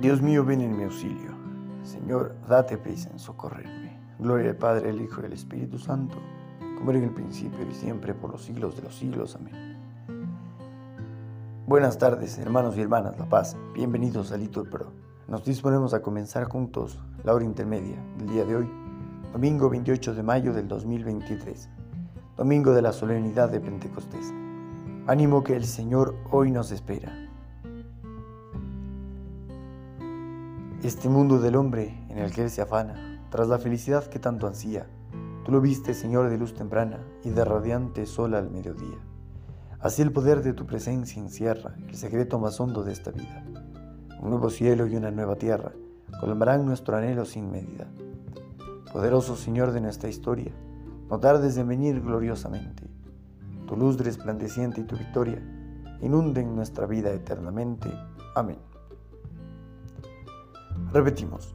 Dios mío, ven en mi auxilio. Señor, date prisa en socorrerme. Gloria al Padre, al Hijo y al Espíritu Santo, como era en el principio y siempre, por los siglos de los siglos. Amén. Buenas tardes, hermanos y hermanas La Paz. Bienvenidos a Litur Pro. Nos disponemos a comenzar juntos la hora intermedia del día de hoy, domingo 28 de mayo del 2023, domingo de la solemnidad de Pentecostés. Ánimo que el Señor hoy nos espera. Este mundo del hombre en el que él se afana, tras la felicidad que tanto ansía, tú lo viste, Señor, de luz temprana y de radiante sol al mediodía. Así el poder de tu presencia encierra el secreto más hondo de esta vida. Un nuevo cielo y una nueva tierra colmarán nuestro anhelo sin medida. Poderoso Señor de nuestra historia, no tardes en venir gloriosamente tu luz resplandeciente y tu victoria inunden nuestra vida eternamente. Amén. Repetimos,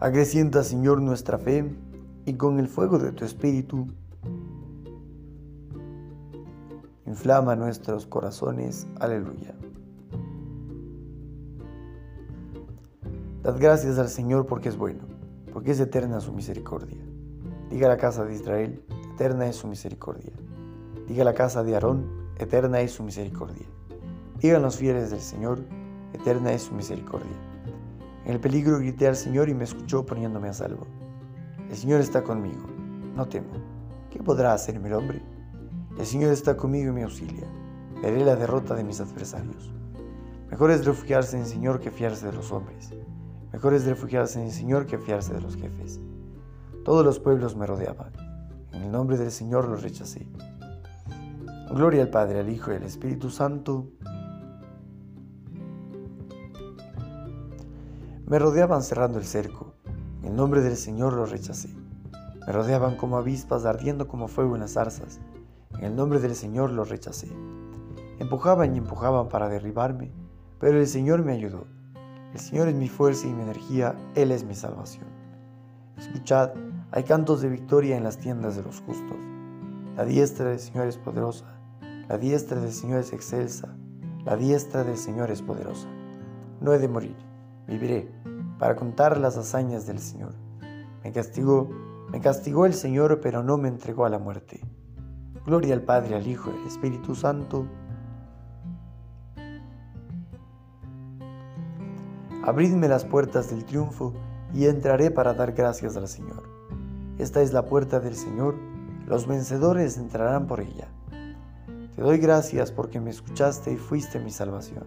acrecienta Señor nuestra fe y con el fuego de tu Espíritu inflama nuestros corazones. Aleluya. Dad gracias al Señor porque es bueno, porque es eterna su misericordia. Diga la casa de Israel, eterna es su misericordia. Diga la casa de Aarón, eterna es su misericordia. Digan los fieles del Señor, eterna es su misericordia. En el peligro grité al Señor y me escuchó poniéndome a salvo. El Señor está conmigo, no temo. ¿Qué podrá hacerme el hombre? El Señor está conmigo y me auxilia. Veré la derrota de mis adversarios. Mejor es refugiarse en el Señor que fiarse de los hombres. Mejor es refugiarse en el Señor que fiarse de los jefes. Todos los pueblos me rodeaban. En el nombre del Señor los rechacé. Gloria al Padre, al Hijo y al Espíritu Santo. Me rodeaban cerrando el cerco. En nombre del Señor los rechacé. Me rodeaban como avispas ardiendo como fuego en las zarzas. En el nombre del Señor los rechacé. Empujaban y empujaban para derribarme, pero el Señor me ayudó. El Señor es mi fuerza y mi energía, Él es mi salvación. Escuchad, hay cantos de victoria en las tiendas de los justos. La diestra del Señor es poderosa la diestra del Señor es excelsa, la diestra del Señor es poderosa. No he de morir, viviré para contar las hazañas del Señor. Me castigó, me castigó el Señor, pero no me entregó a la muerte. Gloria al Padre, al Hijo y al Espíritu Santo. Abridme las puertas del triunfo y entraré para dar gracias al Señor. Esta es la puerta del Señor, los vencedores entrarán por ella. Te doy gracias porque me escuchaste y fuiste mi salvación.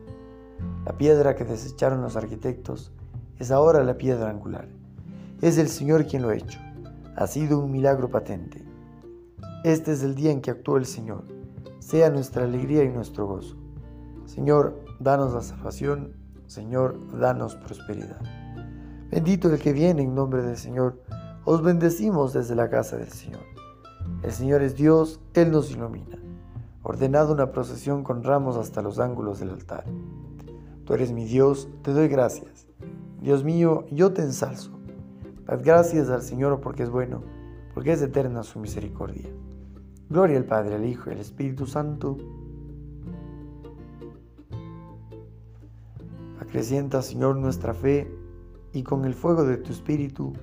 La piedra que desecharon los arquitectos es ahora la piedra angular. Es el Señor quien lo ha hecho. Ha sido un milagro patente. Este es el día en que actuó el Señor. Sea nuestra alegría y nuestro gozo. Señor, danos la salvación. Señor, danos prosperidad. Bendito el que viene en nombre del Señor. Os bendecimos desde la casa del Señor. El Señor es Dios, Él nos ilumina ordenado una procesión con ramos hasta los ángulos del altar. Tú eres mi Dios, te doy gracias. Dios mío, yo te ensalzo. Dad gracias al Señor porque es bueno, porque es eterna su misericordia. Gloria al Padre, al Hijo y al Espíritu Santo. Acrecienta, Señor, nuestra fe y con el fuego de tu Espíritu,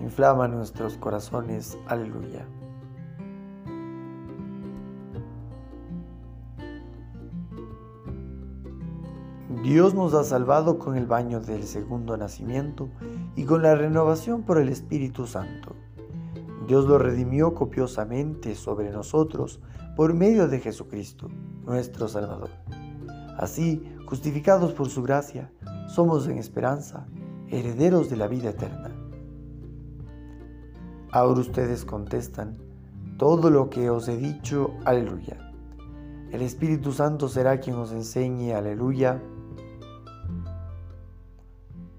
inflama nuestros corazones. Aleluya. Dios nos ha salvado con el baño del segundo nacimiento y con la renovación por el Espíritu Santo. Dios lo redimió copiosamente sobre nosotros por medio de Jesucristo, nuestro Salvador. Así, justificados por su gracia, somos en esperanza herederos de la vida eterna. Ahora ustedes contestan, todo lo que os he dicho, aleluya. El Espíritu Santo será quien os enseñe, aleluya,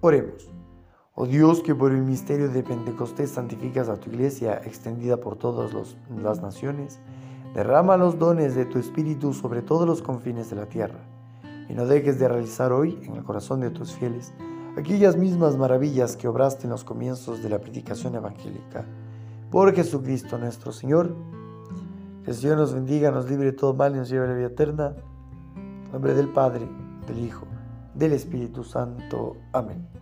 Oremos. Oh Dios, que por el misterio de Pentecostés santificas a tu iglesia extendida por todas las naciones, derrama los dones de tu Espíritu sobre todos los confines de la tierra, y no dejes de realizar hoy en el corazón de tus fieles aquellas mismas maravillas que obraste en los comienzos de la predicación evangélica. Por Jesucristo nuestro Señor, que el Señor nos bendiga, nos libre de todo mal y nos lleve a la vida eterna. Nombre del Padre, del Hijo, del Espíritu Santo. Amén.